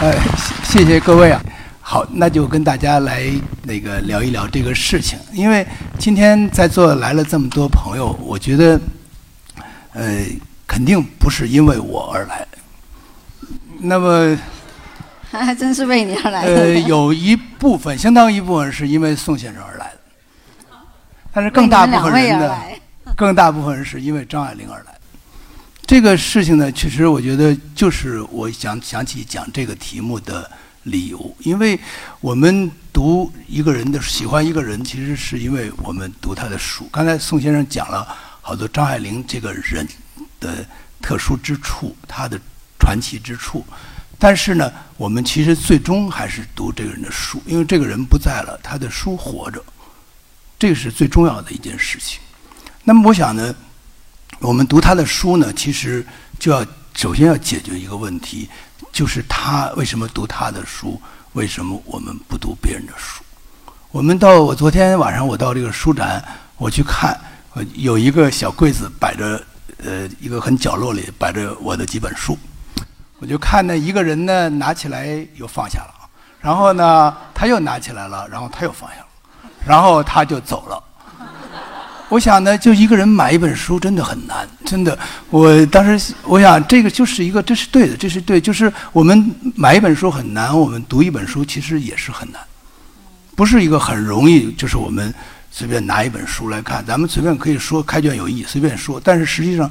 呃，谢谢各位啊。好，那就跟大家来那个聊一聊这个事情。因为今天在座来了这么多朋友，我觉得，呃，肯定不是因为我而来。那么，还真是为你而来的。呃，有一部分，相当一部分是因为宋先生而来的，但是更大部分人呢，更大部分人是因为张爱玲而来。这个事情呢，其实我觉得就是我想想起讲这个题目的。理由，因为我们读一个人的喜欢一个人，其实是因为我们读他的书。刚才宋先生讲了好多张爱玲这个人的特殊之处，他的传奇之处。但是呢，我们其实最终还是读这个人的书，因为这个人不在了，他的书活着，这个是最重要的一件事情。那么，我想呢，我们读他的书呢，其实就要首先要解决一个问题。就是他为什么读他的书？为什么我们不读别人的书？我们到我昨天晚上我到这个书展，我去看，有一个小柜子摆着，呃，一个很角落里摆着我的几本书，我就看那一个人呢拿起来又放下了，然后呢他又拿起来了，然后他又放下了，然后他就走了。我想呢，就一个人买一本书真的很难，真的。我当时我想，这个就是一个，这是对的，这是对，就是我们买一本书很难，我们读一本书其实也是很难，不是一个很容易，就是我们随便拿一本书来看，咱们随便可以说开卷有益，随便说，但是实际上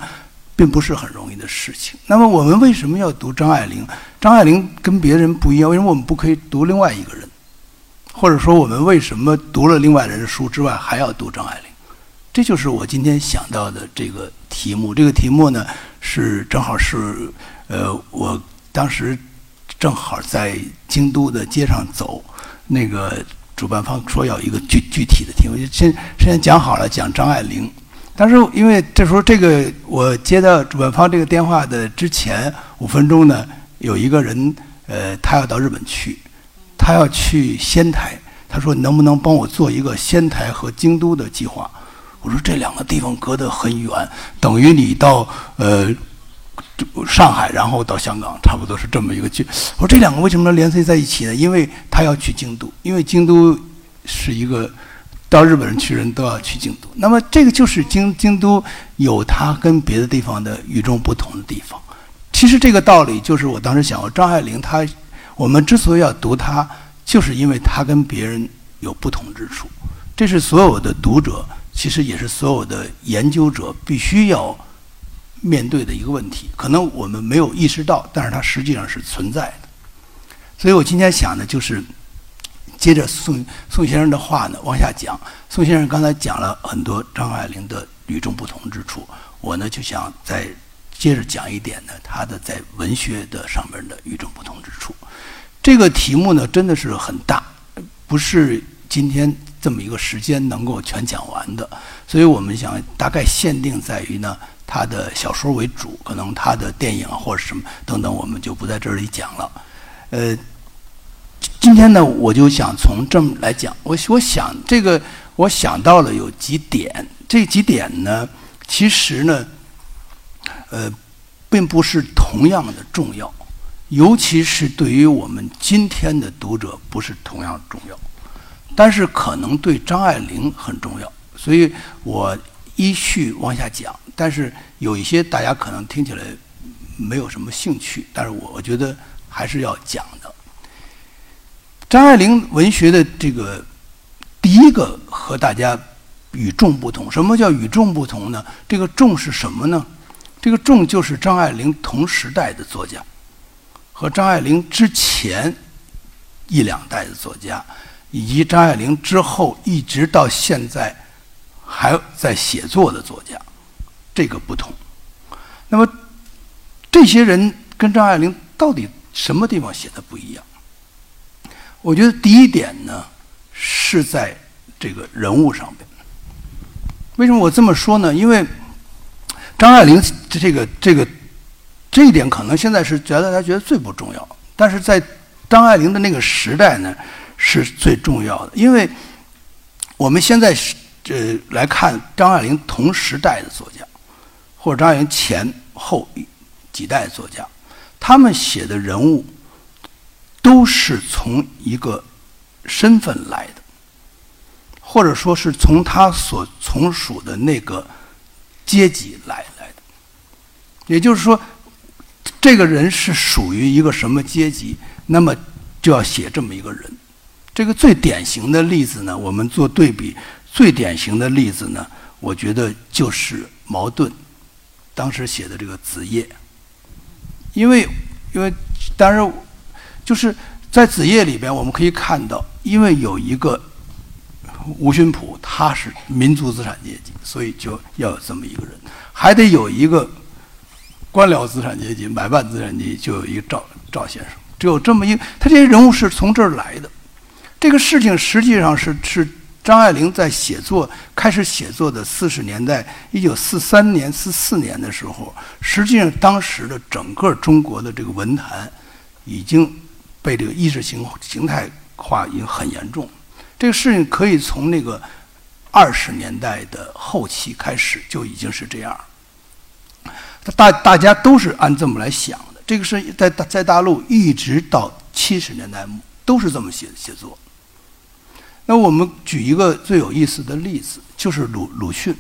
并不是很容易的事情。那么我们为什么要读张爱玲？张爱玲跟别人不一样，为什么我们不可以读另外一个人？或者说我们为什么读了另外人的书之外还要读张爱玲？这就是我今天想到的这个题目。这个题目呢，是正好是，呃，我当时正好在京都的街上走，那个主办方说要一个具具体的题目，就先先讲好了，讲张爱玲。但是因为这时候这个我接到主办方这个电话的之前五分钟呢，有一个人，呃，他要到日本去，他要去仙台，他说能不能帮我做一个仙台和京都的计划？我说这两个地方隔得很远，等于你到呃上海，然后到香港，差不多是这么一个距。我说这两个为什么能联系在一起呢？因为他要去京都，因为京都是一个到日本人去人都要去京都。那么这个就是京京都有它跟别的地方的与众不同的地方。其实这个道理就是我当时想，张爱玲她，我们之所以要读她，就是因为她跟别人有不同之处。这是所有的读者。其实也是所有的研究者必须要面对的一个问题，可能我们没有意识到，但是它实际上是存在的。所以我今天想的就是接着宋宋先生的话呢往下讲。宋先生刚才讲了很多张爱玲的与众不同之处，我呢就想再接着讲一点呢，他的在文学的上面的与众不同之处。这个题目呢真的是很大，不是今天。这么一个时间能够全讲完的，所以我们想大概限定在于呢，他的小说为主，可能他的电影或者什么等等，我们就不在这里讲了。呃，今天呢，我就想从这么来讲，我我想这个我想到了有几点，这几点呢，其实呢，呃，并不是同样的重要，尤其是对于我们今天的读者，不是同样重要。但是可能对张爱玲很重要，所以我依序往下讲。但是有一些大家可能听起来没有什么兴趣，但是我我觉得还是要讲的。张爱玲文学的这个第一个和大家与众不同，什么叫与众不同呢？这个“众”是什么呢？这个“众”就是张爱玲同时代的作家，和张爱玲之前一两代的作家。以及张爱玲之后一直到现在还在写作的作家，这个不同。那么这些人跟张爱玲到底什么地方写的不一样？我觉得第一点呢是在这个人物上边。为什么我这么说呢？因为张爱玲这个这个这一点可能现在是觉得大家觉得最不重要，但是在张爱玲的那个时代呢。是最重要的，因为我们现在是呃来看张爱玲同时代的作家，或者张爱玲前后几代作家，他们写的人物都是从一个身份来的，或者说是从他所从属的那个阶级来来的。也就是说，这个人是属于一个什么阶级，那么就要写这么一个人。这个最典型的例子呢，我们做对比，最典型的例子呢，我觉得就是茅盾当时写的这个《子夜》，因为因为当然就是在《子夜》里边，我们可以看到，因为有一个吴勋普，他是民族资产阶级，所以就要有这么一个人，还得有一个。官僚资产阶级、买办资产阶级，就有一个赵赵先生，只有这么一，他这些人物是从这儿来的。这个事情实际上是是张爱玲在写作开始写作的四十年代，一九四三年、四四年的时候，实际上当时的整个中国的这个文坛已经被这个意识形形态化已经很严重。这个事情可以从那个二十年代的后期开始就已经是这样。大大家都是按这么来想的，这个是在在大陆一直到七十年代末都是这么写写作。那我们举一个最有意思的例子，就是鲁鲁迅。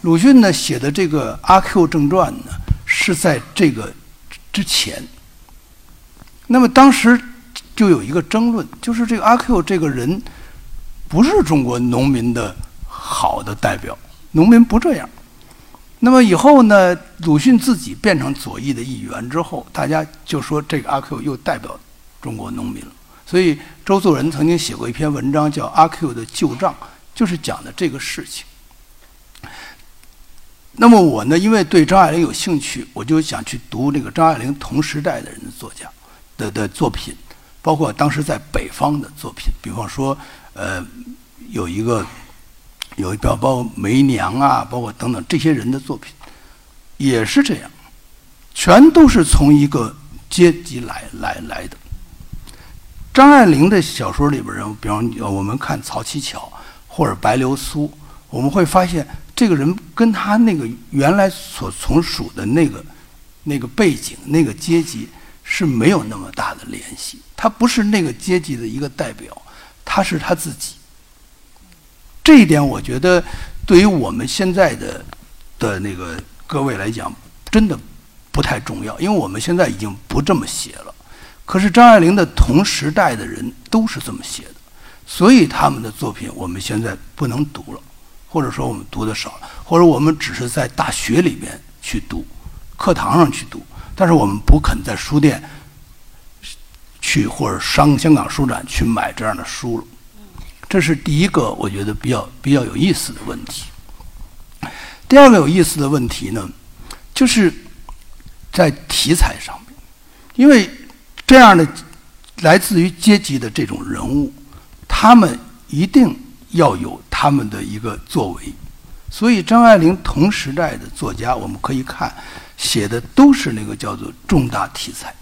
鲁迅呢写的这个《阿 Q 正传》呢是在这个之前。那么当时就有一个争论，就是这个阿 Q 这个人不是中国农民的好的代表，农民不这样。那么以后呢？鲁迅自己变成左翼的一员之后，大家就说这个阿 Q 又代表中国农民了。所以周作人曾经写过一篇文章，叫《阿 Q 的旧账》，就是讲的这个事情。那么我呢，因为对张爱玲有兴趣，我就想去读那个张爱玲同时代的人的作家的的作品，包括当时在北方的作品，比方说，呃，有一个。有一包包梅娘啊，包括等等这些人的作品，也是这样，全都是从一个阶级来来来的。张爱玲的小说里边人物，比方我们看曹七巧或者白流苏，我们会发现这个人跟他那个原来所从属的那个那个背景、那个阶级是没有那么大的联系。他不是那个阶级的一个代表，他是他自己。这一点，我觉得对于我们现在的的那个各位来讲，真的不太重要，因为我们现在已经不这么写了。可是张爱玲的同时代的人都是这么写的，所以他们的作品我们现在不能读了，或者说我们读的少了，或者我们只是在大学里面去读，课堂上去读，但是我们不肯在书店去或者商香港书展去买这样的书了。这是第一个，我觉得比较比较有意思的问题。第二个有意思的问题呢，就是在题材上面，因为这样的来自于阶级的这种人物，他们一定要有他们的一个作为，所以张爱玲同时代的作家，我们可以看写的都是那个叫做重大题材，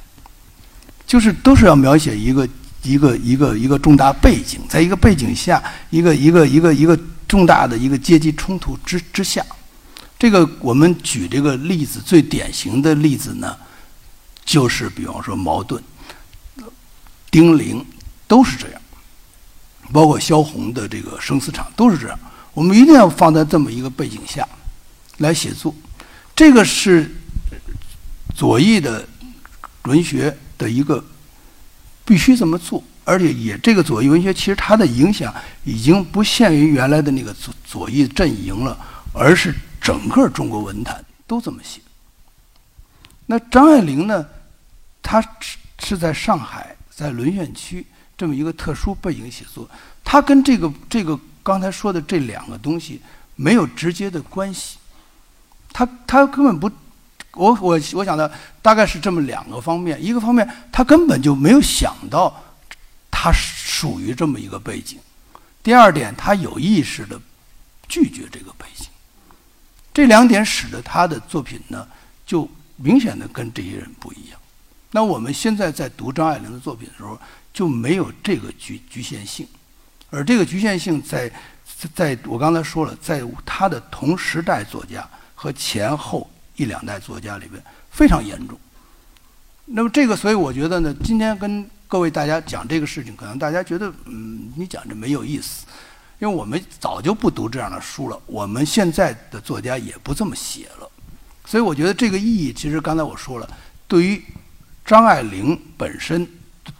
就是都是要描写一个。一个一个一个重大背景，在一个背景下，一个一个一个一个重大的一个阶级冲突之之下，这个我们举这个例子最典型的例子呢，就是比方说矛盾、丁玲都是这样，包括萧红的这个生死场都是这样。我们一定要放在这么一个背景下来写作，这个是左翼的文学的一个。必须这么做，而且也这个左翼文学其实它的影响已经不限于原来的那个左左翼阵营了，而是整个中国文坛都这么写。那张爱玲呢？她是是在上海，在沦陷区这么一个特殊背景写作，他跟这个这个刚才说的这两个东西没有直接的关系，他他根本不。我我我想的大概是这么两个方面，一个方面他根本就没有想到他属于这么一个背景，第二点他有意识的拒绝这个背景，这两点使得他的作品呢就明显的跟这些人不一样。那我们现在在读张爱玲的作品的时候就没有这个局局限性，而这个局限性在在我刚才说了，在他的同时代作家和前后。一两代作家里边非常严重。那么这个，所以我觉得呢，今天跟各位大家讲这个事情，可能大家觉得嗯，你讲这没有意思，因为我们早就不读这样的书了，我们现在的作家也不这么写了，所以我觉得这个意义，其实刚才我说了，对于张爱玲本身，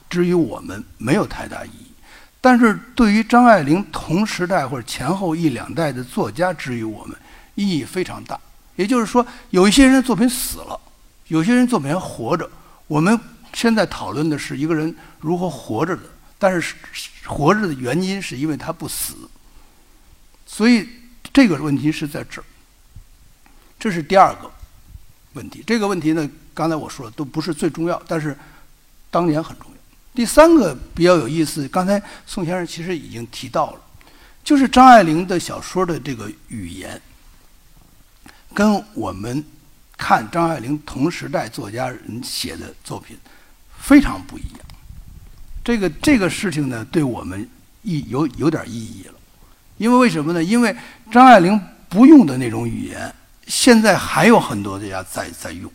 之于我们没有太大意义，但是对于张爱玲同时代或者前后一两代的作家，之于我们意义非常大。也就是说，有一些人的作品死了，有些人作品还活着。我们现在讨论的是一个人如何活着的，但是活着的原因是因为他不死。所以这个问题是在这儿，这是第二个问题。这个问题呢，刚才我说的都不是最重要，但是当年很重要。第三个比较有意思，刚才宋先生其实已经提到了，就是张爱玲的小说的这个语言。跟我们看张爱玲同时代作家人写的作品非常不一样。这个这个事情呢，对我们意有有点意义了。因为为什么呢？因为张爱玲不用的那种语言，现在还有很多作家在在用。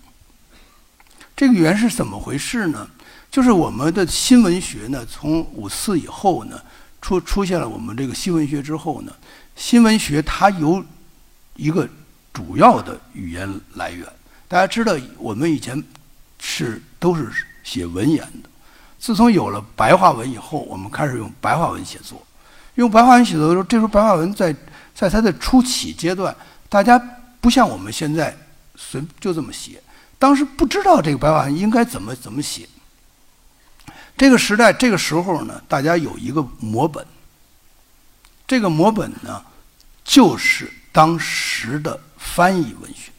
这个语言是怎么回事呢？就是我们的新文学呢，从五四以后呢，出出现了我们这个新文学之后呢，新文学它有一个。主要的语言来源，大家知道，我们以前是都是写文言的。自从有了白话文以后，我们开始用白话文写作。用白话文写作的时候，这时候白话文在在它的初起阶段，大家不像我们现在随就这么写。当时不知道这个白话文应该怎么怎么写。这个时代，这个时候呢，大家有一个摹本。这个摹本呢，就是当时的。翻译文学，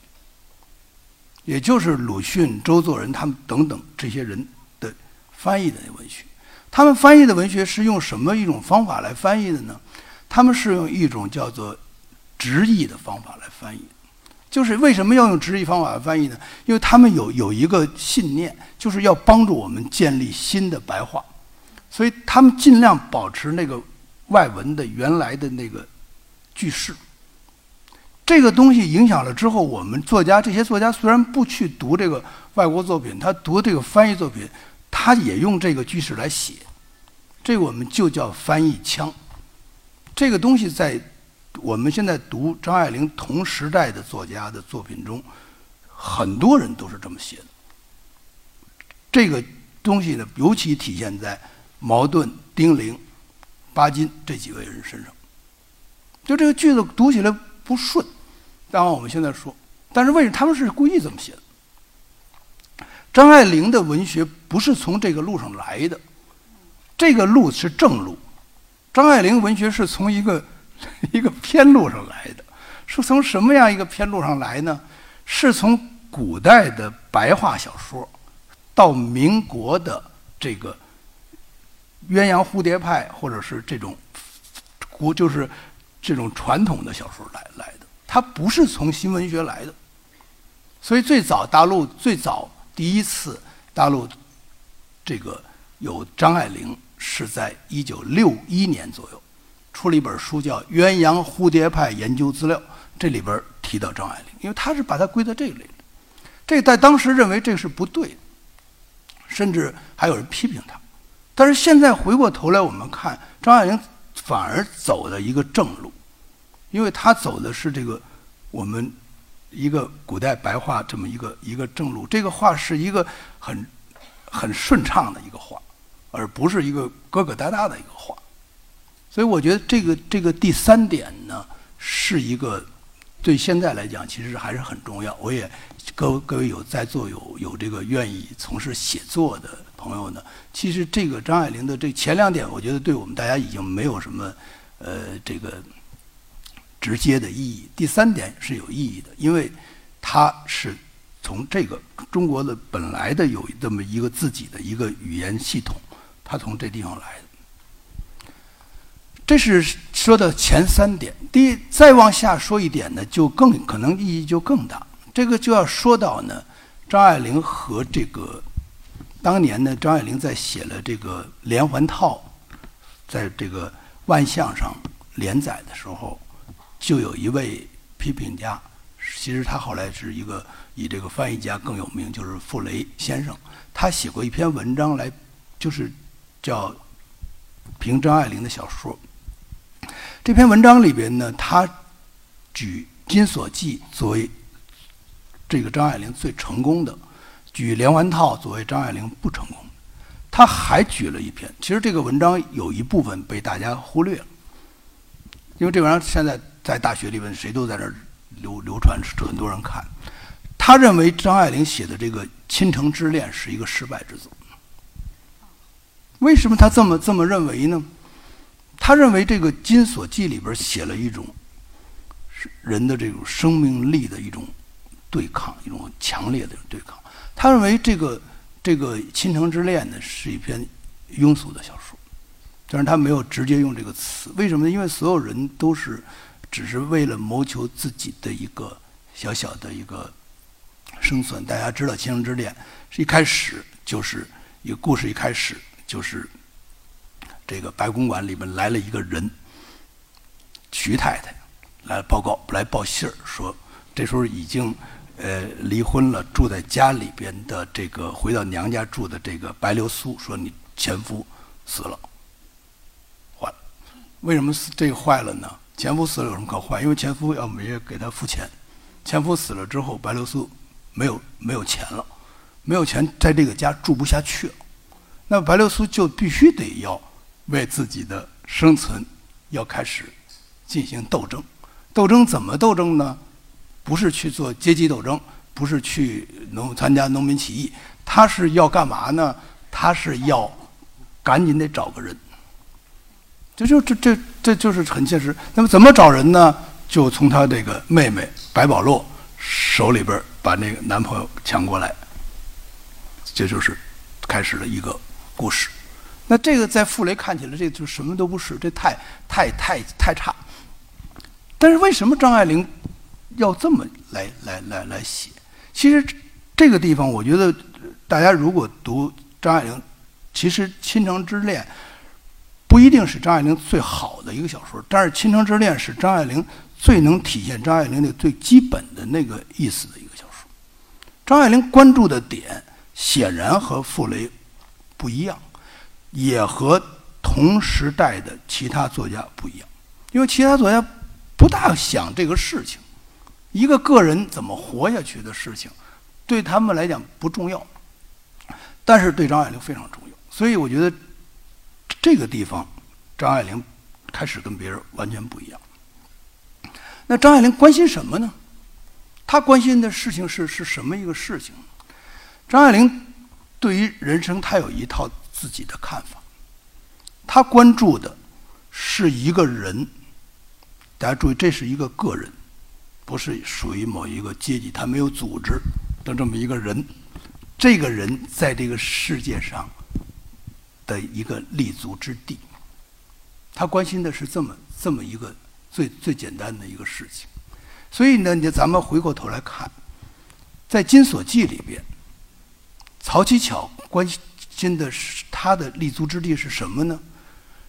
也就是鲁迅、周作人他们等等这些人的翻译的文学。他们翻译的文学是用什么一种方法来翻译的呢？他们是用一种叫做直译的方法来翻译。就是为什么要用直译方法翻译呢？因为他们有有一个信念，就是要帮助我们建立新的白话，所以他们尽量保持那个外文的原来的那个句式。这个东西影响了之后，我们作家这些作家虽然不去读这个外国作品，他读这个翻译作品，他也用这个句式来写，这我们就叫翻译腔。这个东西在我们现在读张爱玲同时代的作家的作品中，很多人都是这么写的。这个东西呢，尤其体现在茅盾、丁玲、巴金这几位人身上。就这个句子读起来不顺。当然，我们现在说，但是为什么他们是故意这么写的？张爱玲的文学不是从这个路上来的，这个路是正路。张爱玲文学是从一个 一个偏路上来的，是从什么样一个偏路上来呢？是从古代的白话小说，到民国的这个鸳鸯蝴蝶派，或者是这种古就是这种传统的小说来来的。它不是从新文学来的，所以最早大陆最早第一次大陆这个有张爱玲是在一九六一年左右出了一本书叫《鸳鸯蝴蝶派研究资料》，这里边提到张爱玲，因为他是把它归在这里的，这在当时认为这是不对的，甚至还有人批评他，但是现在回过头来我们看张爱玲反而走的一个正路。因为她走的是这个我们一个古代白话这么一个一个正路，这个话是一个很很顺畅的一个话，而不是一个疙疙瘩瘩的一个话。所以我觉得这个这个第三点呢，是一个对现在来讲其实还是很重要。我也各各位有在座有有这个愿意从事写作的朋友呢，其实这个张爱玲的这前两点，我觉得对我们大家已经没有什么呃这个。直接的意义。第三点是有意义的，因为它是从这个中国的本来的有这么一个自己的一个语言系统，它从这地方来的。这是说的前三点。第一，再往下说一点呢，就更可能意义就更大。这个就要说到呢，张爱玲和这个当年呢，张爱玲在写了这个连环套，在这个万象上连载的时候。就有一位批评家，其实他后来是一个以这个翻译家更有名，就是傅雷先生。他写过一篇文章来，就是叫《评张爱玲的小说》。这篇文章里边呢，他举《金锁记》作为这个张爱玲最成功的，举《连环套》作为张爱玲不成功。他还举了一篇，其实这个文章有一部分被大家忽略了，因为这文章现在在大学里边谁都在那儿流流传，很多人看。他认为张爱玲写的这个《倾城之恋》是一个失败之作。为什么他这么这么认为呢？他认为这个《金锁记》里边写了一种人的这种生命力的一种对抗，一种强烈的对抗。他认为这个这个《倾城之恋》呢是一篇庸俗的小说，但是他没有直接用这个词。为什么呢？因为所有人都是只是为了谋求自己的一个小小的一个生存。大家知道《倾城之恋》是一开始就是一个故事，一开始就是。这个白公馆里面来了一个人，徐太太来报告，来报信儿，说这时候已经呃离婚了，住在家里边的这个回到娘家住的这个白流苏，说你前夫死了，坏了。为什么这个坏了呢？前夫死了有什么可坏？因为前夫要每月给他付钱，前夫死了之后，白流苏没有没有钱了，没有钱在这个家住不下去了，那白流苏就必须得要。为自己的生存，要开始进行斗争。斗争怎么斗争呢？不是去做阶级斗争，不是去农参加农民起义，他是要干嘛呢？他是要赶紧得找个人。这就这这这就是很现实。那么怎么找人呢？就从他这个妹妹白宝洛手里边把那个男朋友抢过来。这就是开始了一个故事。那这个在傅雷看起来，这就什么都不是，这太太太太差。但是为什么张爱玲要这么来来来来写？其实这个地方，我觉得大家如果读张爱玲，其实《倾城之恋》不一定是张爱玲最好的一个小说，但是《倾城之恋》是张爱玲最能体现张爱玲的最基本的那个意思的一个小说。张爱玲关注的点显然和傅雷不一样。也和同时代的其他作家不一样，因为其他作家不大想这个事情，一个个人怎么活下去的事情，对他们来讲不重要，但是对张爱玲非常重要。所以我觉得这个地方，张爱玲开始跟别人完全不一样。那张爱玲关心什么呢？她关心的事情是是什么一个事情？张爱玲对于人生，她有一套。自己的看法，他关注的是一个人。大家注意，这是一个个人，不是属于某一个阶级，他没有组织的这么一个人。这个人在这个世界上的一个立足之地，他关心的是这么这么一个最最简单的一个事情。所以呢，你咱们回过头来看，在《金锁记》里边，曹七巧关心。真的是他的立足之地是什么呢？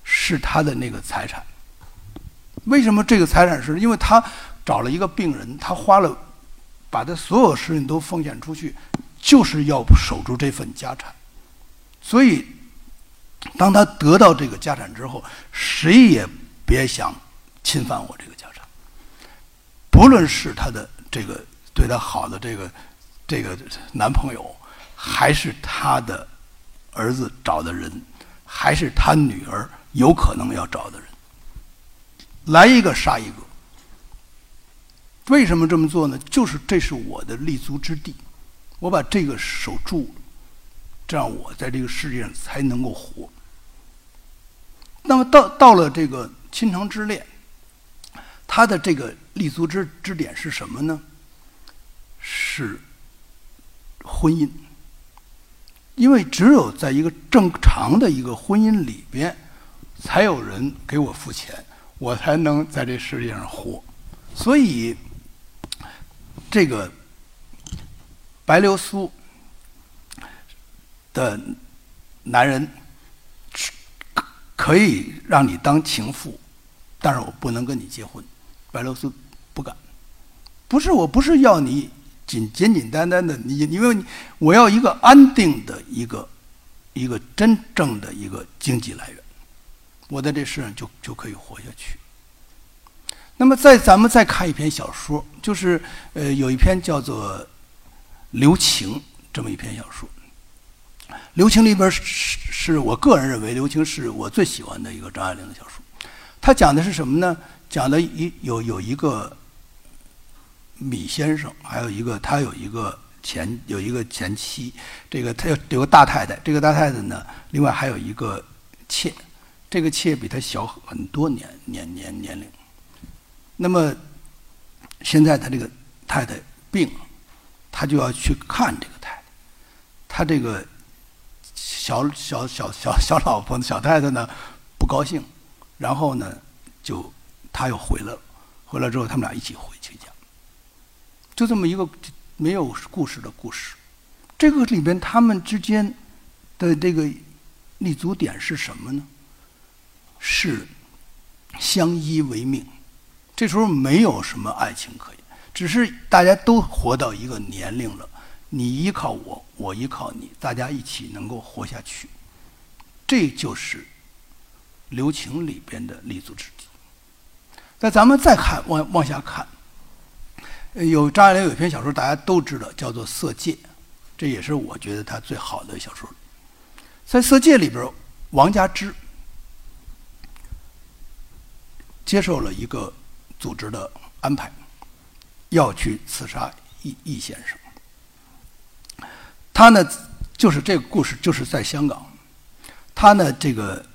是他的那个财产。为什么这个财产是？因为他找了一个病人，他花了把他所有事情都奉献出去，就是要守住这份家产。所以，当他得到这个家产之后，谁也别想侵犯我这个家产。不论是他的这个对他好的这个这个男朋友，还是他的。儿子找的人，还是他女儿有可能要找的人，来一个杀一个。为什么这么做呢？就是这是我的立足之地，我把这个守住，这样我在这个世界上才能够活。那么到到了这个倾城之恋，他的这个立足之之点是什么呢？是婚姻。因为只有在一个正常的一个婚姻里边，才有人给我付钱，我才能在这世界上活。所以，这个白流苏的男人可以让你当情妇，但是我不能跟你结婚。白流苏不敢，不是，我不是要你。简简简单单的，你因为我要一个安定的一个一个真正的一个经济来源，我在这世上就就可以活下去。那么，再咱们再看一篇小说，就是呃，有一篇叫做《留情》这么一篇小说，《留情》里边是是我个人认为，《留情》是我最喜欢的一个张爱玲的小说。他讲的是什么呢？讲的一有有一个米先生，还有一个他有一个前有一个前妻，这个他有有个大太太，这个大太太呢，另外还有一个妾，这个妾比他小很多年年年年龄。那么现在他这个太太病了，他就要去看这个太太，他这个小小小小小老婆小太太呢不高兴，然后呢就。他又回来了，回来之后他们俩一起回，就这么一个没有故事的故事。这个里边他们之间的这个立足点是什么呢？是相依为命。这时候没有什么爱情可言，只是大家都活到一个年龄了，你依靠我，我依靠你，大家一起能够活下去。这就是留情里边的立足之地。那咱们再看往往下看，有张爱玲有一篇小说，大家都知道，叫做《色戒》，这也是我觉得她最好的小说。在《色戒》里边，王家之接受了一个组织的安排，要去刺杀易易先生。他呢，就是这个故事，就是在香港，他呢，这个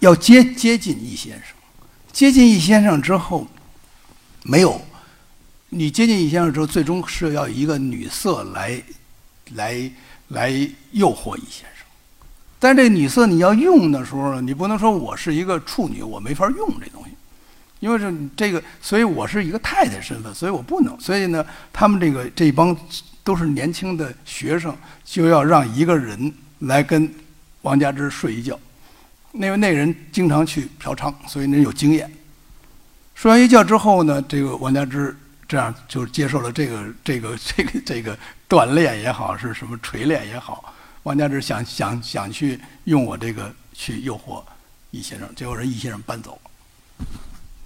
要接接近易先生。接近易先生之后，没有，你接近易先生之后，最终是要一个女色来，来，来诱惑易先生。但这女色你要用的时候，你不能说我是一个处女，我没法用这东西，因为是这个，所以我是一个太太身份，所以我不能。所以呢，他们这个这帮都是年轻的学生，就要让一个人来跟王家之睡一觉。那位那人经常去嫖娼，所以那人有经验。睡完一觉之后呢，这个王家之这样就接受了这个这个 这个这个锻炼也好，是什么锤炼也好。王家之想想想去用我这个去诱惑易先生，结果人易先生搬走了，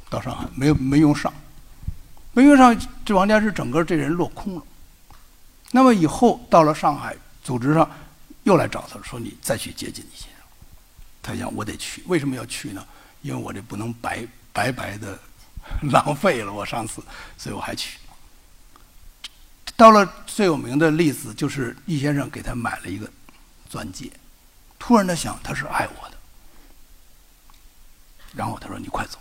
到上海没没用上，没用上，这王家之整个这人落空了。那么以后到了上海，组织上又来找他说：“你再去接近易先生。”他想，我得去，为什么要去呢？因为我这不能白白白的 浪费了我上次，所以我还去。到了最有名的例子，就是易先生给他买了一个钻戒，突然他想，他是爱我的。然后他说：“你快走。”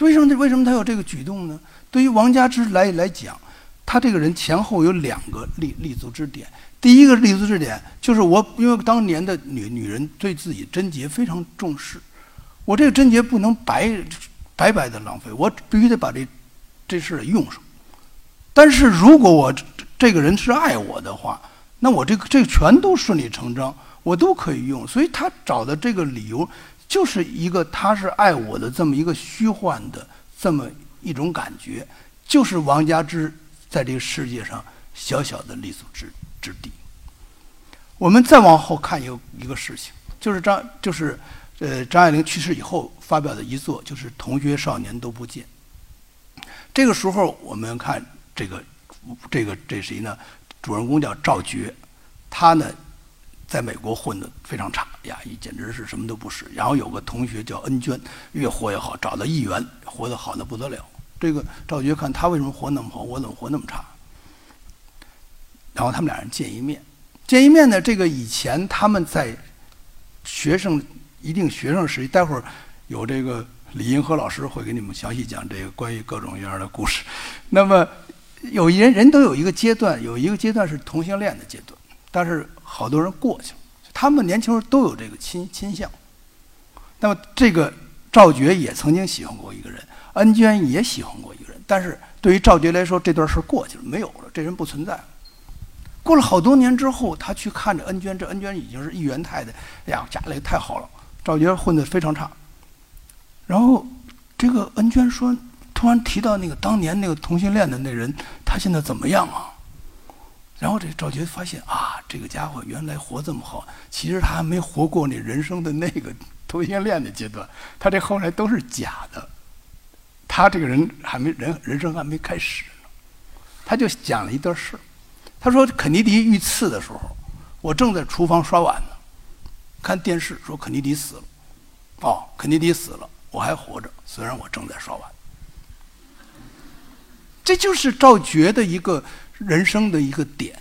为什么？为什么他有这个举动呢？对于王家之来来讲，他这个人前后有两个立立足之点。第一个立足之点就是我，因为当年的女女人对自己贞洁非常重视，我这个贞洁不能白白白的浪费，我必须得把这这事用上。但是如果我这个人是爱我的话，那我这个这全都顺理成章，我都可以用。所以他找的这个理由就是一个他是爱我的这么一个虚幻的这么一种感觉，就是王家之在这个世界上小小的立足之。之地。我们再往后看一个一个事情，就是张就是呃张爱玲去世以后发表的遗作，就是《同学少年都不见》。这个时候我们看这个这个这谁呢？主人公叫赵觉，他呢在美国混得非常差，呀，简直是什么都不是。然后有个同学叫恩娟，越活越好，找到议员，活得好的不得了。这个赵觉看他为什么活那么好，我怎么活那么差？然后他们俩人见一面，见一面呢，这个以前他们在学生一定学生时期，待会儿有这个李银河老师会给你们详细讲这个关于各种各样的故事。那么有一人人都有一个阶段，有一个阶段是同性恋的阶段，但是好多人过去了，他们年轻时候都有这个倾倾向。那么这个赵觉也曾经喜欢过一个人，恩娟也喜欢过一个人，但是对于赵觉来说，这段事儿过去了，没有了，这人不存在。过了好多年之后，他去看着恩娟，这恩娟已经是议员太太，哎呀，家里太好了。赵觉混得非常差。然后，这个恩娟说，突然提到那个当年那个同性恋的那人，他现在怎么样啊？然后这赵觉发现啊，这个家伙原来活这么好，其实他还没活过那人生的那个 同性恋的阶段，他这后来都是假的，他这个人还没人人生还没开始呢。他就讲了一段事他说肯尼迪遇刺的时候，我正在厨房刷碗呢，看电视说肯尼迪死了，哦，肯尼迪死了，我还活着，虽然我正在刷碗。这就是赵觉的一个人生的一个点，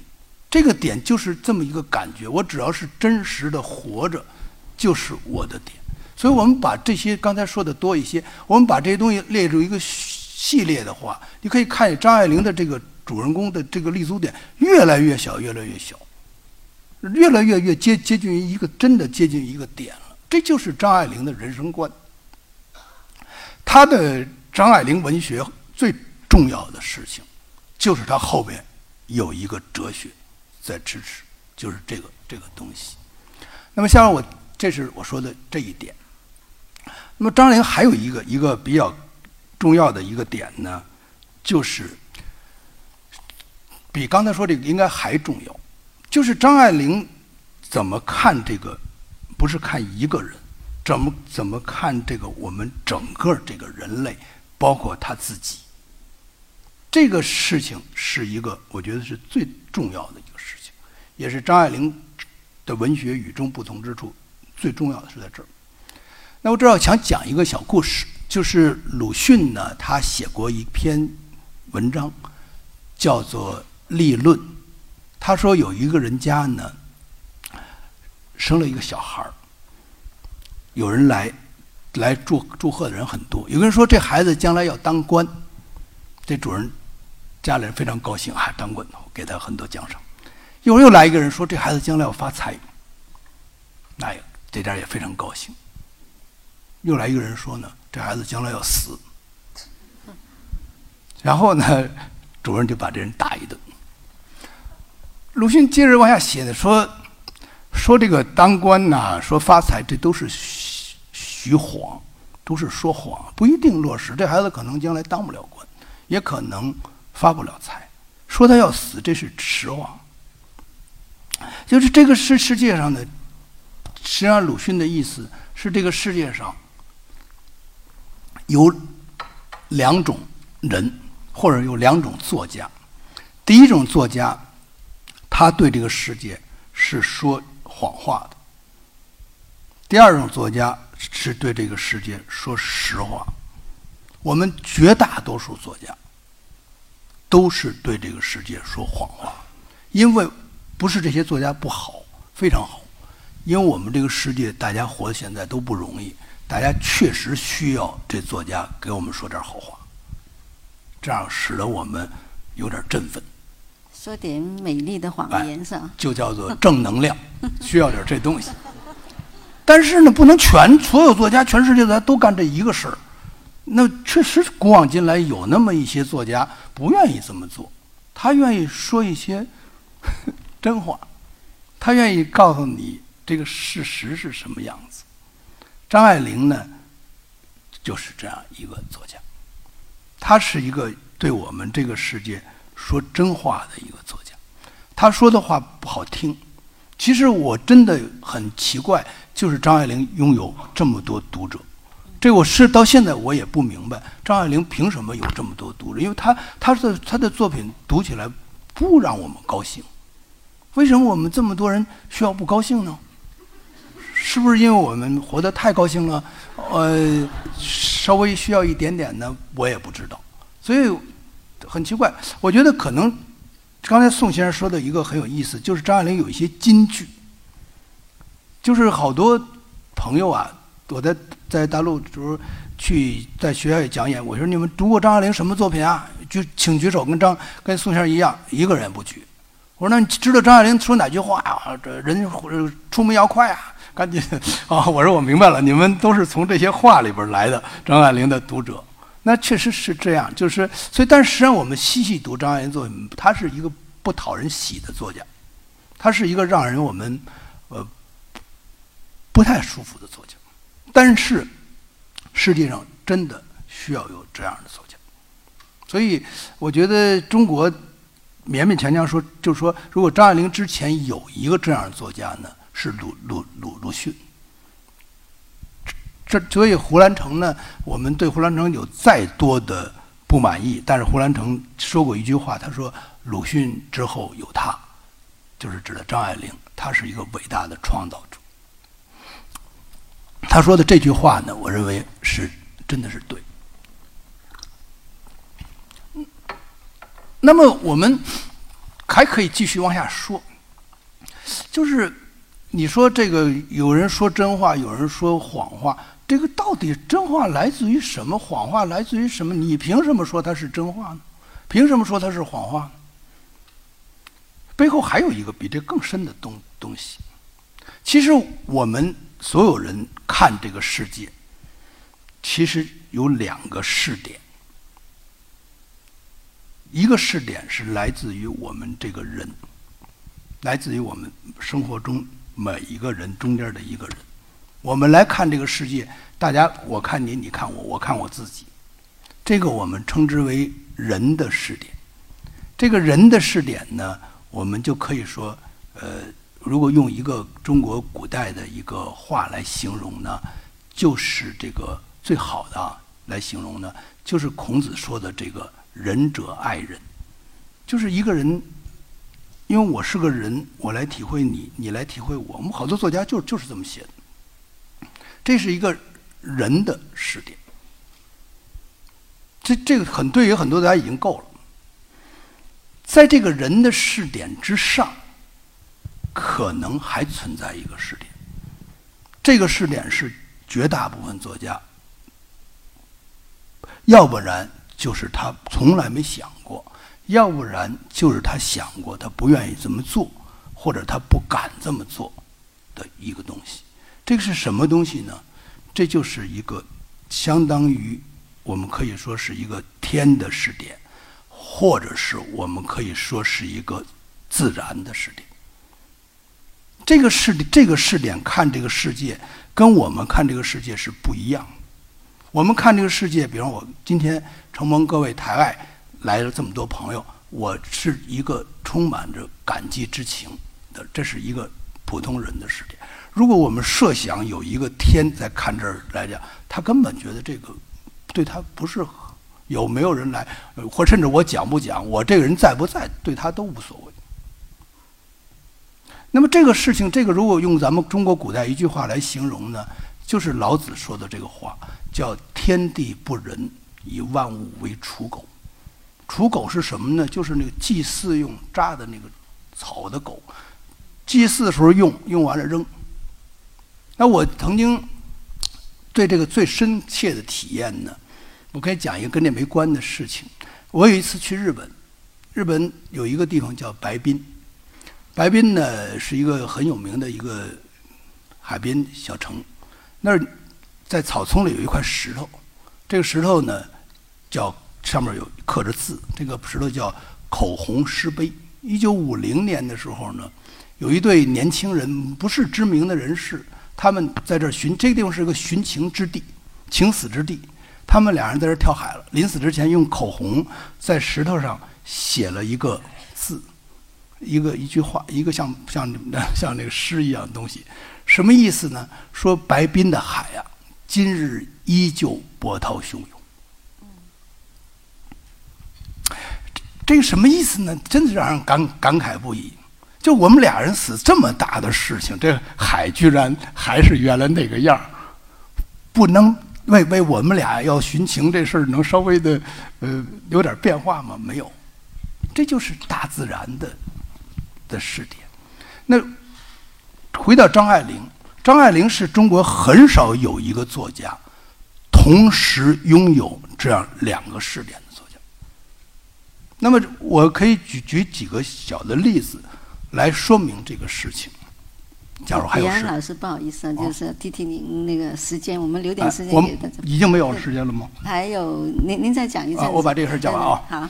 这个点就是这么一个感觉。我只要是真实的活着，就是我的点。所以我们把这些刚才说的多一些，我们把这些东西列入一个系列的话，你可以看张爱玲的这个主人公的这个立足点越来越小，越来越小，越来越越接接近于一个真的接近一个点了。这就是张爱玲的人生观。她的张爱玲文学最。重要的事情，就是她后边有一个哲学在支持，就是这个这个东西。那么，像我这是我说的这一点。那么，张爱玲还有一个一个比较重要的一个点呢，就是比刚才说这个应该还重要，就是张爱玲怎么看这个，不是看一个人，怎么怎么看这个我们整个这个人类，包括他自己。这个事情是一个，我觉得是最重要的一个事情，也是张爱玲的文学与众不同之处。最重要的是在这儿。那我这儿想讲一个小故事，就是鲁迅呢，他写过一篇文章，叫做《立论》。他说有一个人家呢，生了一个小孩儿，有人来来祝祝贺的人很多。有个人说这孩子将来要当官，这主人。家里人非常高兴啊，当官给他很多奖赏。一会儿又来一个人说：“这孩子将来要发财。”那这家也非常高兴。又来一个人说呢：“这孩子将来要死。”然后呢，主人就把这人打一顿。鲁迅接着往下写的说：“说这个当官呐，说发财，这都是虚虚谎，都是说谎，不一定落实。这孩子可能将来当不了官，也可能。”发不了财，说他要死，这是实话。就是这个世世界上的，实际上鲁迅的意思是，这个世界上有两种人，或者有两种作家。第一种作家，他对这个世界是说谎话的；第二种作家是对这个世界说实话。我们绝大多数作家。都是对这个世界说谎话，因为不是这些作家不好，非常好，因为我们这个世界大家活现在都不容易，大家确实需要这作家给我们说点好话，这样使得我们有点振奋，说点美丽的谎言是吧？就叫做正能量，需要点这东西。但是呢，不能全所有作家，全世界的都干这一个事儿。那确实，古往今来有那么一些作家不愿意这么做，他愿意说一些 真话，他愿意告诉你这个事实是什么样子。张爱玲呢，就是这样一个作家，他是一个对我们这个世界说真话的一个作家。他说的话不好听，其实我真的很奇怪，就是张爱玲拥有这么多读者。这我是到现在我也不明白，张爱玲凭什么有这么多读者？因为她她的她的作品读起来不让我们高兴，为什么我们这么多人需要不高兴呢？是不是因为我们活得太高兴了？呃，稍微需要一点点呢？我也不知道，所以很奇怪。我觉得可能刚才宋先生说的一个很有意思，就是张爱玲有一些金句，就是好多朋友啊。我在在大陆时候去在学校里讲演，我说你们读过张爱玲什么作品啊？就请举手，跟张跟宋先生一样，一个人不举。我说那你知道张爱玲说哪句话啊？这人出门要快啊，赶紧啊！我说我明白了，你们都是从这些话里边来的。张爱玲的读者，那确实是这样，就是所以，但实际上我们细细读张爱玲作品，她是一个不讨人喜的作家，她是一个让人我们呃不太舒服的作家。但是，世界上真的需要有这样的作家，所以我觉得中国勉勉强强说，就是说，如果张爱玲之前有一个这样的作家呢，是鲁鲁鲁鲁迅。这所以胡兰成呢，我们对胡兰成有再多的不满意，但是胡兰成说过一句话，他说：“鲁迅之后有他，就是指的张爱玲，他是一个伟大的创造者。”他说的这句话呢，我认为是真的是对。那么我们还可以继续往下说，就是你说这个有人说真话，有人说谎话，这个到底真话来自于什么？谎话来自于什么？你凭什么说它是真话呢？凭什么说它是谎话呢？背后还有一个比这更深的东东西。其实我们所有人看这个世界，其实有两个视点。一个试点是来自于我们这个人，来自于我们生活中每一个人中间的一个人。我们来看这个世界，大家我看你，你看我，我看我自己。这个我们称之为人的试点。这个人的试点呢，我们就可以说，呃，如果用一个中国古代的一个话来形容呢，就是这个最好的啊，来形容呢，就是孔子说的这个。仁者爱人，就是一个人，因为我是个人，我来体会你，你来体会我。我们好多作家就就是这么写的，这是一个人的试点。这这个很对于很多大家已经够了，在这个人的试点之上，可能还存在一个试点。这个试点是绝大部分作家，要不然。就是他从来没想过，要不然就是他想过，他不愿意这么做，或者他不敢这么做的一个东西。这个是什么东西呢？这就是一个相当于我们可以说是一个天的视点，或者是我们可以说是一个自然的视点。这个视这个视点看这个世界，跟我们看这个世界是不一样。我们看这个世界，比方我今天承蒙各位台外来了这么多朋友，我是一个充满着感激之情的，这是一个普通人的试点。如果我们设想有一个天在看这儿来讲，他根本觉得这个对他不是有没有人来，或甚至我讲不讲，我这个人在不在，对他都无所谓。那么这个事情，这个如果用咱们中国古代一句话来形容呢，就是老子说的这个话。叫天地不仁，以万物为刍狗。刍狗是什么呢？就是那个祭祀用扎的那个草的狗，祭祀的时候用，用完了扔。那我曾经对这个最深切的体验呢，我可以讲一个跟这没关的事情。我有一次去日本，日本有一个地方叫白滨，白滨呢是一个很有名的一个海边小城，那儿。在草丛里有一块石头，这个石头呢，叫上面有刻着字，这个石头叫口红石碑。一九五零年的时候呢，有一对年轻人，不是知名的人士，他们在这寻这个地方是个寻情之地，情死之地。他们俩人在这跳海了，临死之前用口红在石头上写了一个字，一个一句话，一个像像像那个诗一样的东西，什么意思呢？说白滨的海呀。今日依旧波涛汹涌，这个什么意思呢？真的让人感感慨不已。就我们俩人死这么大的事情，这海居然还是原来那个样不能为为我们俩要寻情这事儿能稍微的呃有点变化吗？没有，这就是大自然的的试点。那回到张爱玲。张爱玲是中国很少有一个作家同时拥有这样两个试点的作家。那么，我可以举举几个小的例子来说明这个事情。假如还有时，老师不好意思啊，就是提提您那个时间，我们留点时间给大家。已经没有时间了吗？还有，您您再讲一次。我把这个事讲完啊。好。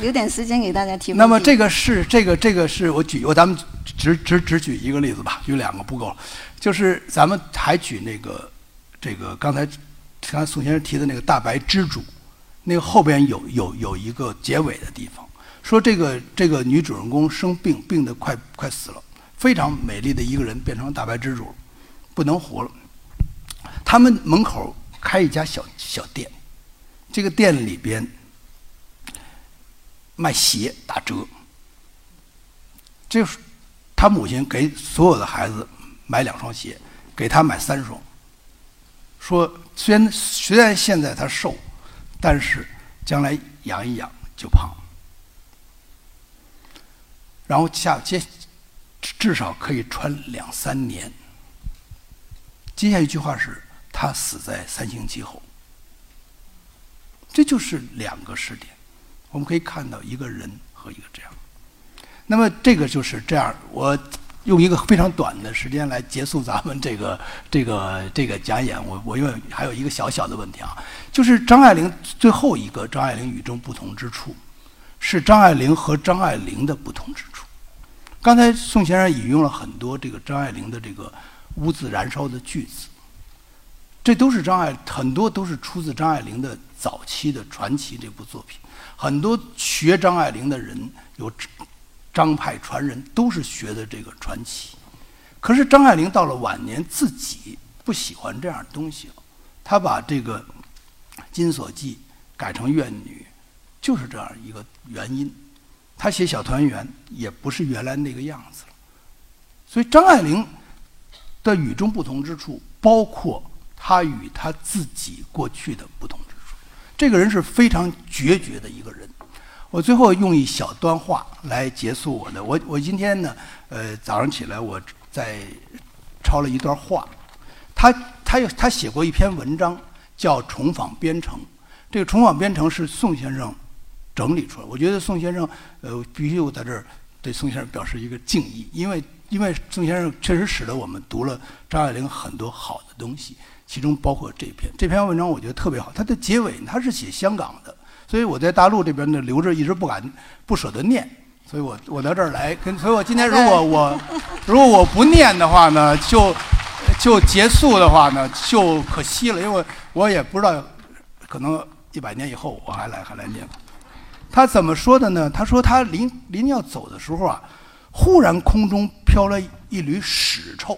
留点时间给大家提问。那么这个是这个这个是我举我咱们只只只举一个例子吧，举两个不够了。就是咱们还举那个这个刚才刚才宋先生提的那个大白蜘蛛，那个后边有有有一个结尾的地方，说这个这个女主人公生病，病得快快死了，非常美丽的一个人变成大白蜘蛛，不能活了。他们门口开一家小小店，这个店里边卖鞋打折。就是他母亲给所有的孩子买两双鞋，给他买三双。说虽然虽然现在他瘦，但是将来养一养就胖。然后下接至少可以穿两三年。接下一句话是他死在三星期后。这就是两个时点，我们可以看到一个人和一个这样。那么这个就是这样，我。用一个非常短的时间来结束咱们这个 这个这个讲演，我我因为还有一个小小的问题啊，就是张爱玲最后一个张爱玲与众不同之处，是张爱玲和张爱玲的不同之处。刚才宋先生引用了很多这个张爱玲的这个屋子燃烧的句子，这都是张爱很多都是出自张爱玲的早期的传奇这部作品，很多学张爱玲的人有。张派传人都是学的这个传奇，可是张爱玲到了晚年自己不喜欢这样东西了，她把这个《金锁记》改成怨女，就是这样一个原因。他写《小团圆》也不是原来那个样子了。所以张爱玲的与众不同之处，包括她与她自己过去的不同之处。这个人是非常决绝的一个人。我最后用一小段话来结束我的。我我今天呢，呃，早上起来我在抄了一段话。他他有他写过一篇文章叫《重访边城》。这个《重访边城》是宋先生整理出来。我觉得宋先生，呃，必须我在这儿对宋先生表示一个敬意，因为因为宋先生确实使得我们读了张爱玲很多好的东西，其中包括这篇这篇文章，我觉得特别好。它的结尾它是写香港的。所以我在大陆这边呢留着，一直不敢不舍得念，所以我我到这儿来跟，所以我今天如果我如果我不念的话呢，就就结束的话呢，就可惜了，因为我也不知道，可能一百年以后我还来还来念。他怎么说的呢？他说他临临要走的时候啊，忽然空中飘来一缕屎臭，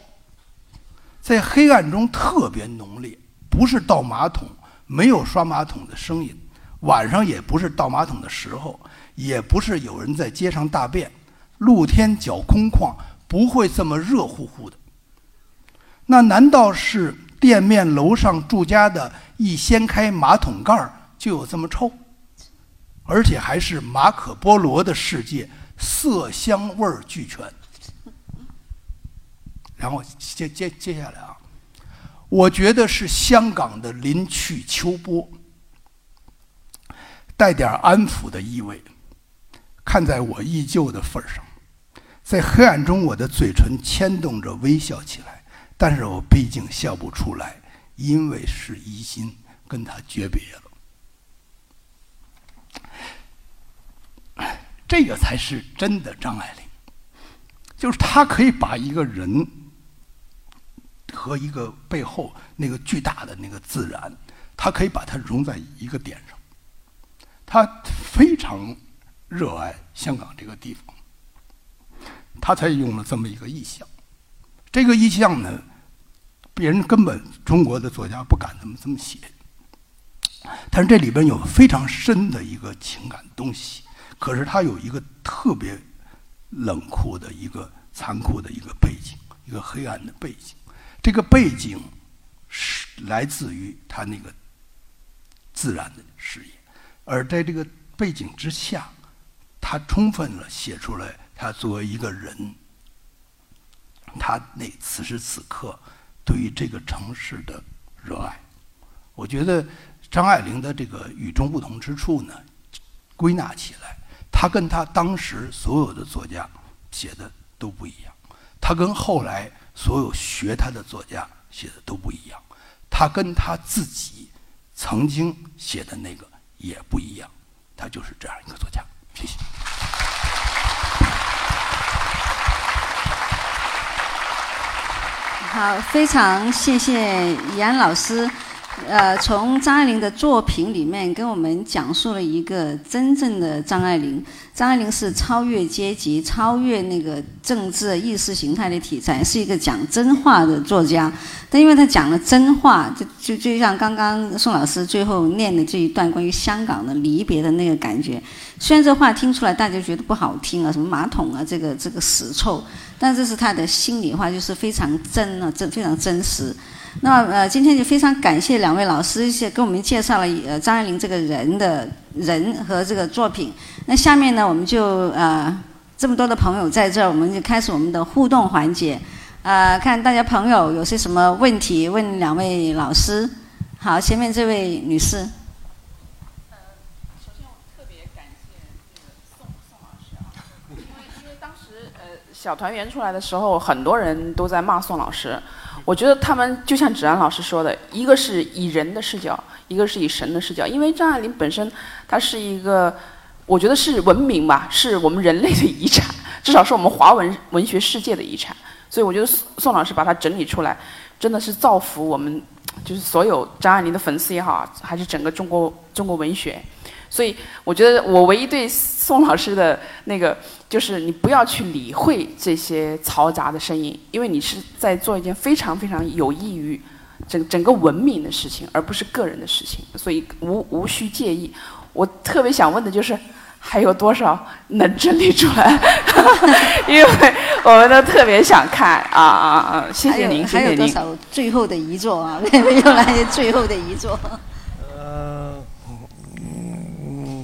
在黑暗中特别浓烈，不是倒马桶，没有刷马桶的声音。晚上也不是倒马桶的时候，也不是有人在街上大便，露天脚空旷，不会这么热乎乎的。那难道是店面楼上住家的一掀开马桶盖儿就有这么臭？而且还是马可波罗的世界，色香味俱全。然后接接接下来啊，我觉得是香港的林去秋波。带点安抚的意味，看在我依旧的份上，在黑暗中，我的嘴唇牵动着微笑起来，但是我毕竟笑不出来，因为是疑心跟他诀别了。这个才是真的张爱玲，就是他可以把一个人和一个背后那个巨大的那个自然，他可以把它融在一个点上。他非常热爱香港这个地方，他才用了这么一个意象。这个意象呢，别人根本中国的作家不敢这么这么写。但是这里边有非常深的一个情感东西，可是它有一个特别冷酷的一个残酷的一个背景，一个黑暗的背景。这个背景是来自于他那个自然的视野。而在这个背景之下，他充分的写出来他作为一个人，他那此时此刻对于这个城市的热爱。我觉得张爱玲的这个与众不同之处呢，归纳起来，他跟他当时所有的作家写的都不一样，他跟后来所有学他的作家写的都不一样，他跟他自己曾经写的那个。也不一样，他就是这样一个作家。谢谢。好，非常谢谢严老师。呃，从张爱玲的作品里面跟我们讲述了一个真正的张爱玲。张爱玲是超越阶级、超越那个政治意识形态的题材，是一个讲真话的作家。但因为他讲了真话，就就就像刚刚宋老师最后念的这一段关于香港的离别的那个感觉。虽然这话听出来大家觉得不好听啊，什么马桶啊，这个这个屎臭，但这是他的心里话，就是非常真啊，真非常真实。那呃，今天就非常感谢两位老师，一些给我们介绍了呃张爱玲这个人的人和这个作品。那下面呢，我们就呃这么多的朋友在这儿，我们就开始我们的互动环节。呃，看大家朋友有些什么问题问两位老师。好，前面这位女士。呃，首先我特别感谢这个宋宋老师啊，因为因为当时呃小团圆出来的时候，很多人都在骂宋老师。我觉得他们就像芷安老师说的，一个是以人的视角，一个是以神的视角。因为张爱玲本身，她是一个，我觉得是文明吧，是我们人类的遗产，至少是我们华文文学世界的遗产。所以我觉得宋宋老师把它整理出来，真的是造福我们，就是所有张爱玲的粉丝也好，还是整个中国中国文学。所以我觉得我唯一对宋老师的那个。就是你不要去理会这些嘈杂的声音，因为你是在做一件非常非常有益于整整个文明的事情，而不是个人的事情，所以无无需介意。我特别想问的就是，还有多少能整理出来？因为我们都特别想看啊啊啊！谢谢您，谢谢您。还有多少最后的遗作啊？没有来最后的遗作。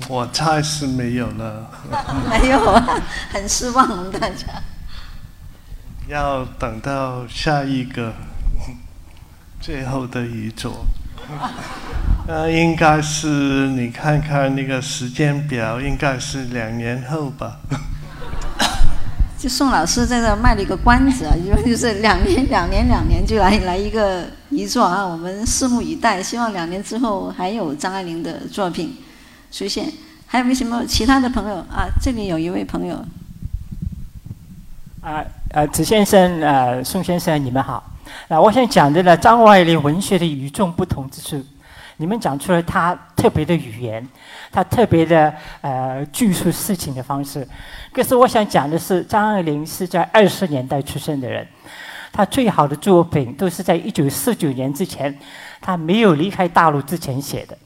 我猜是没有了。没有啊，很失望，大家。要等到下一个 最后的遗作。呃，应该是你看看那个时间表，应该是两年后吧。就宋老师在这卖了一个关子啊，因为就是两年、两年、两年就来来一个遗作啊，我们拭目以待，希望两年之后还有张爱玲的作品。出现，还有没有什么其他的朋友啊？这里有一位朋友。啊呃，子先生呃，宋先生，你们好。那我想讲的呢，张爱玲文学的与众不同之处，你们讲出了她特别的语言，她特别的呃叙述事情的方式。可是我想讲的是，张爱玲是在二十年代出生的人，她最好的作品都是在一九四九年之前，她没有离开大陆之前写的。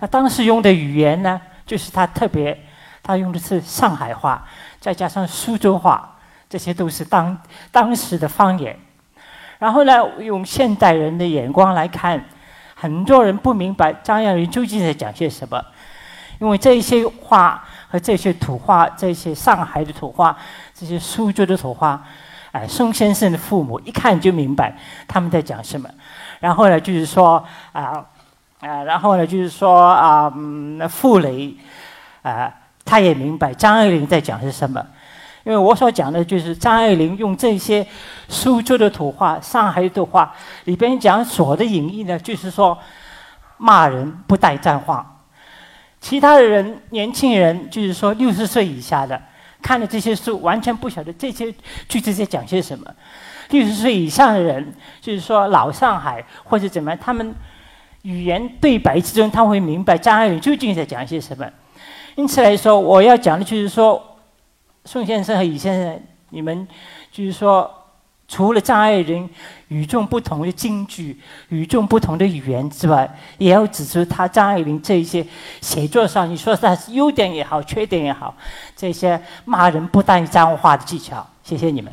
他当时用的语言呢，就是他特别，他用的是上海话，再加上苏州话，这些都是当当时的方言。然后呢，用现代人的眼光来看，很多人不明白张亚云究竟在讲些什么，因为这些话和这些土话，这些上海的土话，这些苏州的土话，哎，宋先生的父母一看就明白他们在讲什么。然后呢，就是说啊。啊，然后呢，就是说啊，那傅雷，啊，他也明白张爱玲在讲是什么，因为我所讲的就是张爱玲用这些苏州的土话、上海的话里边讲所的隐喻呢，就是说骂人不带脏话。其他的人，年轻人，就是说六十岁以下的，看了这些书，完全不晓得这些句子在讲些什么。六十岁以上的人，就是说老上海或者怎么样，他们。语言对白之中，他会明白张爱玲究竟在讲些什么。因此来说，我要讲的就是说，宋先生和李先生，你们就是说，除了张爱玲与众不同的京剧、与众不同的语言之外，也要指出他张爱玲这一些写作上，你说他优点也好，缺点也好，这些骂人不带脏话的技巧。谢谢你们。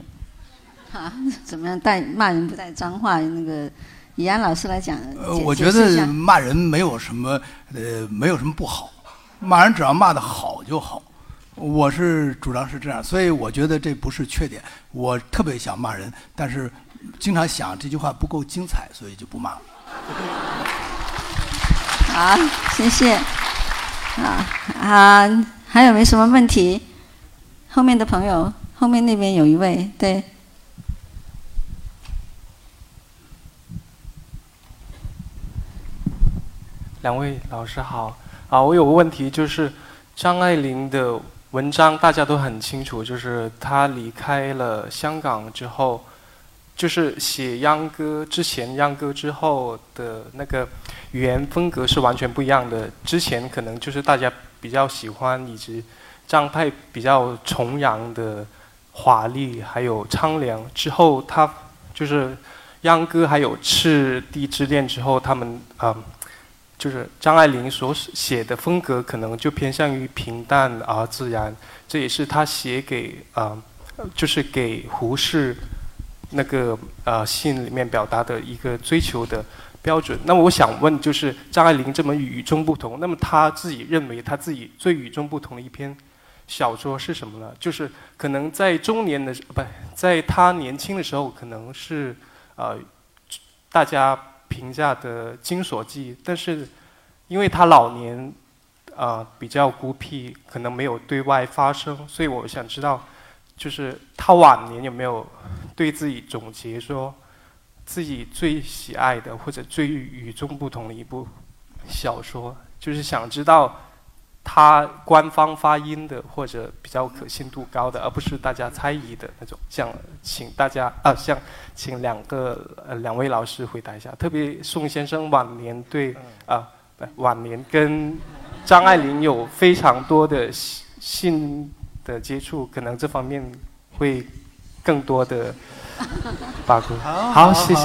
好，怎么样带骂人不带脏话那个？以安老师来讲，呃，我觉得骂人没有什么，呃，没有什么不好，骂人只要骂的好就好。我是主张是这样，所以我觉得这不是缺点。我特别想骂人，但是经常想这句话不够精彩，所以就不骂了。好，谢谢。啊啊，还有没什么问题？后面的朋友，后面那边有一位，对。两位老师好，啊，我有个问题，就是张爱玲的文章大家都很清楚，就是她离开了香港之后，就是写秧歌之前、秧歌之后的那个语言风格是完全不一样的。之前可能就是大家比较喜欢，以及张派比较崇洋的华丽，还有苍凉。之后他就是秧歌还有赤地之恋之后，他们啊，就是张爱玲所写的风格可能就偏向于平淡而自然。这也是她写给啊，就是给胡适。那个呃信里面表达的一个追求的标准。那么我想问，就是张爱玲这么与众不同，那么她自己认为她自己最与众不同的一篇小说是什么呢？就是可能在中年的不，在她年轻的时候，可能是呃大家评价的《金锁记》，但是因为他老年啊比较孤僻，可能没有对外发声，所以我想知道。就是他晚年有没有对自己总结说，自己最喜爱的或者最与众不同的一部小说，就是想知道他官方发音的或者比较可信度高的，而不是大家猜疑的那种。像请大家啊，像请两个呃两位老师回答一下，特别宋先生晚年对啊晚年跟张爱玲有非常多的信。的接触，可能这方面会更多的把握。好，谢谢。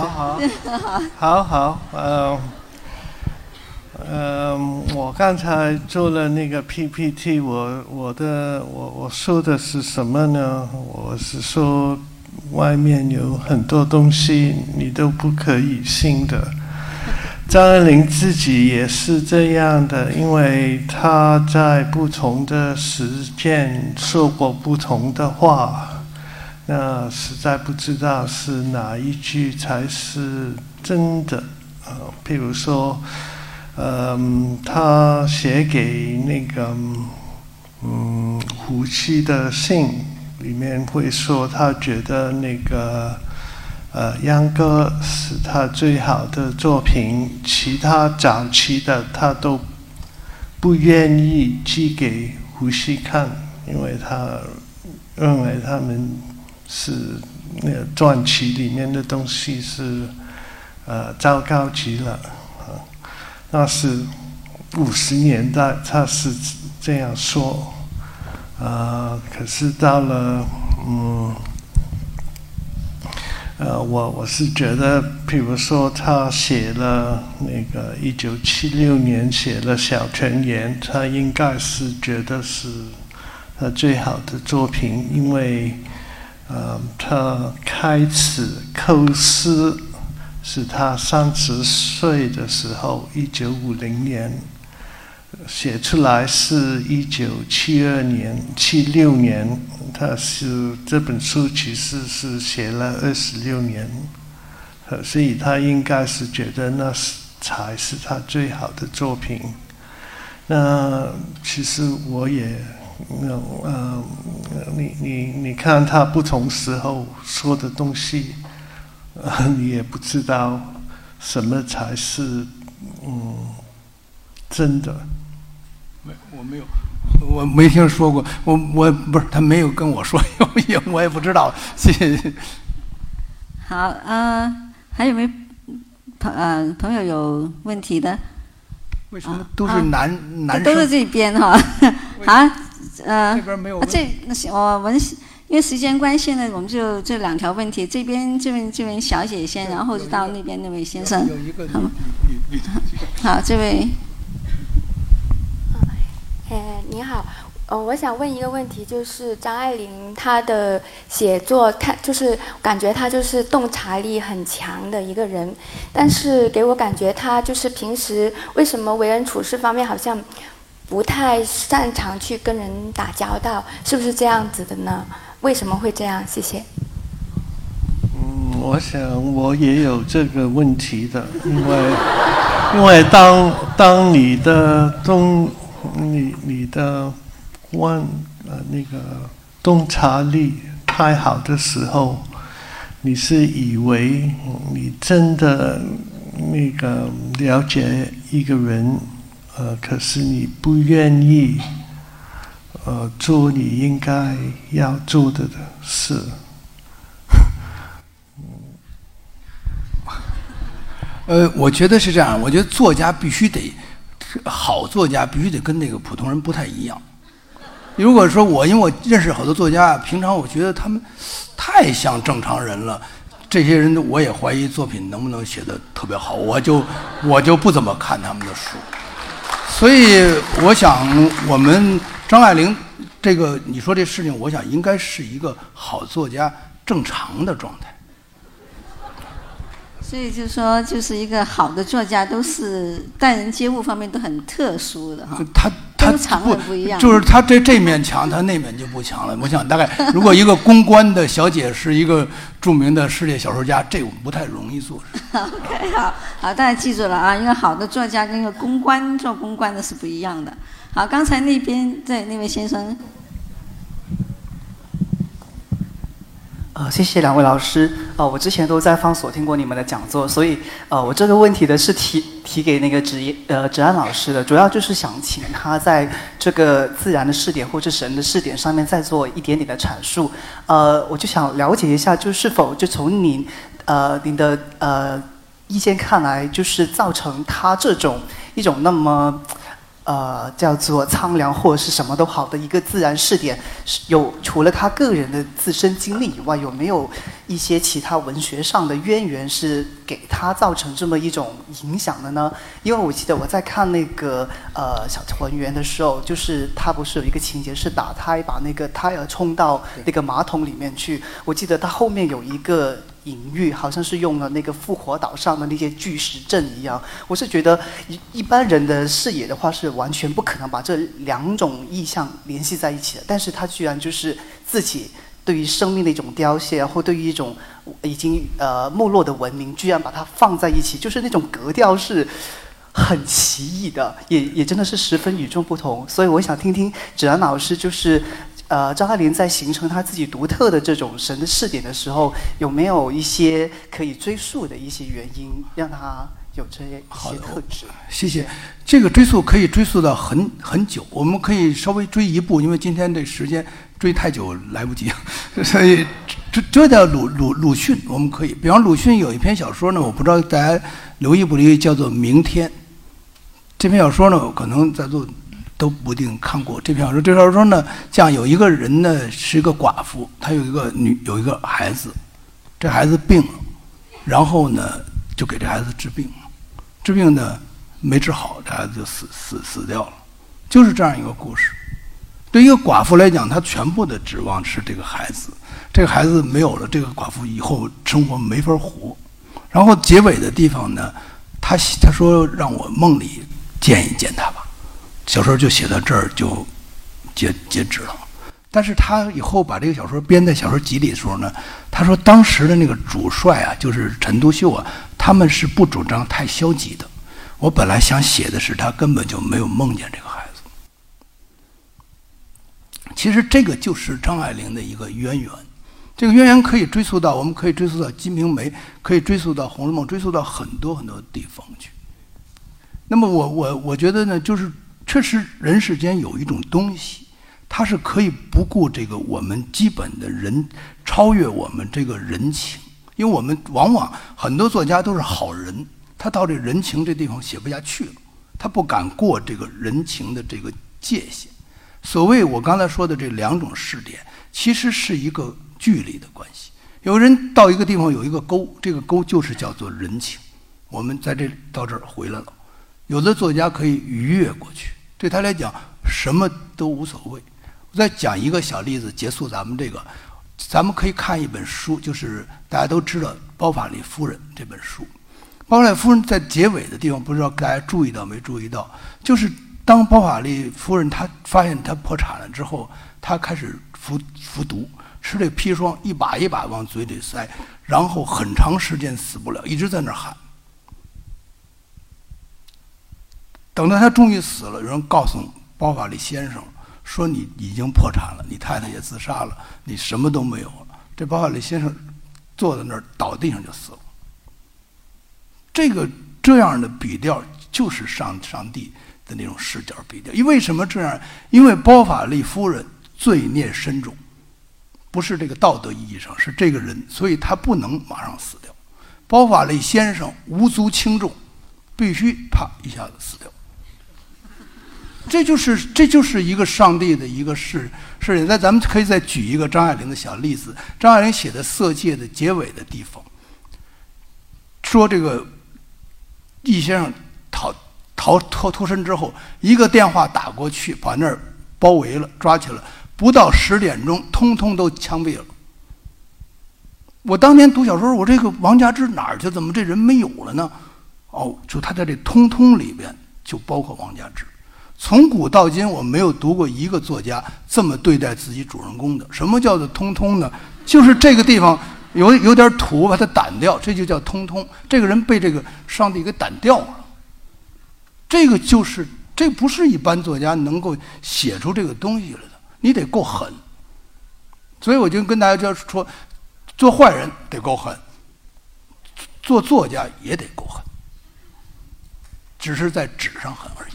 好 好，嗯，嗯，我刚才做了那个 PPT，我我的我我说的是什么呢？我是说，外面有很多东西你都不可以信的。张爱玲自己也是这样的，因为她在不同的时间说过不同的话，那实在不知道是哪一句才是真的。呃，譬如说，嗯，他写给那个嗯胡适的信里面会说，他觉得那个。呃，秧歌是他最好的作品，其他早期的他都不愿意寄给胡适看，因为他认为他们是那个传奇里面的东西是呃糟糕极了。那是五十年代他是这样说呃，可是到了嗯。呃，我我是觉得，比如说他写了那个一九七六年写了《小泉言》，他应该是觉得是他最好的作品，因为呃，他开始构思是他三十岁的时候，一九五零年。写出来是一九七二年、七六年，他是这本书其实是写了二十六年，所以他应该是觉得那是才是他最好的作品。那其实我也，呃，你你你看他不同时候说的东西，也不知道什么才是嗯真的。没，我没有，我没听说过。我我不是他没有跟我说，也我也不知道。谢谢。好，嗯，还有没有朋呃朋友有问题的？为什么都是男男都是这边哈。好，呃，这边没有。这那行，我们因为时间关系呢，我们就这两条问题。这边这位这位小姐先，然后就到那边那位先生。有一个好，好，这位。哎，你好，呃，我想问一个问题，就是张爱玲她的写作，看就是感觉她就是洞察力很强的一个人，但是给我感觉她就是平时为什么为人处事方面好像不太擅长去跟人打交道，是不是这样子的呢？为什么会这样？谢谢。嗯，我想我也有这个问题的，因为因为当当你的东。你你的观呃那个洞察力太好的时候，你是以为你真的那个了解一个人，呃，可是你不愿意呃做你应该要做的的事。呃，我觉得是这样，我觉得作家必须得好作家必须得跟那个普通人不太一样。如果说我因为我认识好多作家，平常我觉得他们太像正常人了，这些人我也怀疑作品能不能写的特别好，我就我就不怎么看他们的书。所以我想，我们张爱玲这个你说这事情，我想应该是一个好作家正常的状态。所以就是说，就是一个好的作家，都是待人接物方面都很特殊的哈。他他不不一样，就是他这这面强，他那面就不强了。我想大概，如果一个公关的小姐是一个著名的世界小说家，这我们不太容易做。OK，好，好，大家记住了啊，一个好的作家跟一个公关做公关的是不一样的。好，刚才那边对那位先生。呃，谢谢两位老师。呃，我之前都在方所听过你们的讲座，所以呃，我这个问题的是提提给那个职业呃职安老师的，主要就是想请他在这个自然的视点或者神的视点上面再做一点点的阐述。呃，我就想了解一下，就是否就从您呃您的呃意见看来，就是造成他这种一种那么。呃，叫做苍凉或者是什么都好的一个自然试点，有除了他个人的自身经历以外，有没有一些其他文学上的渊源是给他造成这么一种影响的呢？因为我记得我在看那个呃小团圆的时候，就是他不是有一个情节是打胎，把那个胎儿冲到那个马桶里面去。我记得他后面有一个。隐喻好像是用了那个复活岛上的那些巨石阵一样，我是觉得一一般人的视野的话是完全不可能把这两种意象联系在一起的。但是他居然就是自己对于生命的一种凋谢，或对于一种已经呃没落的文明，居然把它放在一起，就是那种格调是很奇异的，也也真的是十分与众不同。所以我想听听芷安老师就是。呃，张爱玲在形成她自己独特的这种神的视点的时候，有没有一些可以追溯的一些原因，让她有这些一些特质？谢谢。这个追溯可以追溯到很很久，我们可以稍微追一步，因为今天这时间追太久来不及，所以追追到鲁鲁鲁迅，我们可以。比方鲁迅有一篇小说呢，我不知道大家留意不留意，叫做《明天》。这篇小说呢，可能在座。都不一定看过这篇小说。这篇小说呢，讲有一个人呢是一个寡妇，她有一个女有一个孩子，这孩子病了，然后呢就给这孩子治病，治病呢没治好，这孩子就死死死掉了，就是这样一个故事。对一个寡妇来讲，她全部的指望是这个孩子，这个孩子没有了，这个寡妇以后生活没法活。然后结尾的地方呢，他他说让我梦里见一见他吧。小说就写到这儿就截截止了，但是他以后把这个小说编在小说集里的时候呢，他说当时的那个主帅啊，就是陈独秀啊，他们是不主张太消极的。我本来想写的是他根本就没有梦见这个孩子。其实这个就是张爱玲的一个渊源，这个渊源可以追溯到，我们可以追溯到《金瓶梅》，可以追溯到《红楼梦》，追溯到很多很多地方去。那么我我我觉得呢，就是。确实，人世间有一种东西，他是可以不顾这个我们基本的人，超越我们这个人情。因为我们往往很多作家都是好人，他到这人情这地方写不下去了，他不敢过这个人情的这个界限。所谓我刚才说的这两种试点，其实是一个距离的关系。有人到一个地方有一个沟，这个沟就是叫做人情。我们在这到这儿回来了，有的作家可以逾越过去。对他来讲，什么都无所谓。我再讲一个小例子，结束咱们这个。咱们可以看一本书，就是大家都知道《包法利夫人》这本书。包法利夫人在结尾的地方，不知道大家注意到没注意到？就是当包法利夫人她发现她破产了之后，她开始服服毒，吃这砒霜，一把一把往嘴里塞，然后很长时间死不了，一直在那喊。等到他终于死了，有人告诉包法利先生说：“你已经破产了，你太太也自杀了，你什么都没有了。”这包法利先生坐在那儿倒地上就死了。这个这样的笔调就是上上帝的那种视角笔调。因为什么这样？因为包法利夫人罪孽深重，不是这个道德意义上，是这个人，所以他不能马上死掉。包法利先生无足轻重，必须啪一下子死掉。这就是这就是一个上帝的一个事事情。那咱们可以再举一个张爱玲的小例子。张爱玲写的《色戒》的结尾的地方，说这个易先生逃逃脱脱身之后，一个电话打过去，把那儿包围了，抓起来，不到十点钟，通通都枪毙了。我当年读小说，我这个王家之哪儿去？怎么这人没有了呢？哦，就他在这“通通”里边就包括王家之。从古到今，我没有读过一个作家这么对待自己主人公的。什么叫做“通通”呢？就是这个地方有有点土，把它掸掉，这就叫“通通”。这个人被这个上帝给掸掉了。这个就是，这不是一般作家能够写出这个东西来的。你得够狠。所以我就跟大家说，做坏人得够狠，做作家也得够狠，只是在纸上狠而已。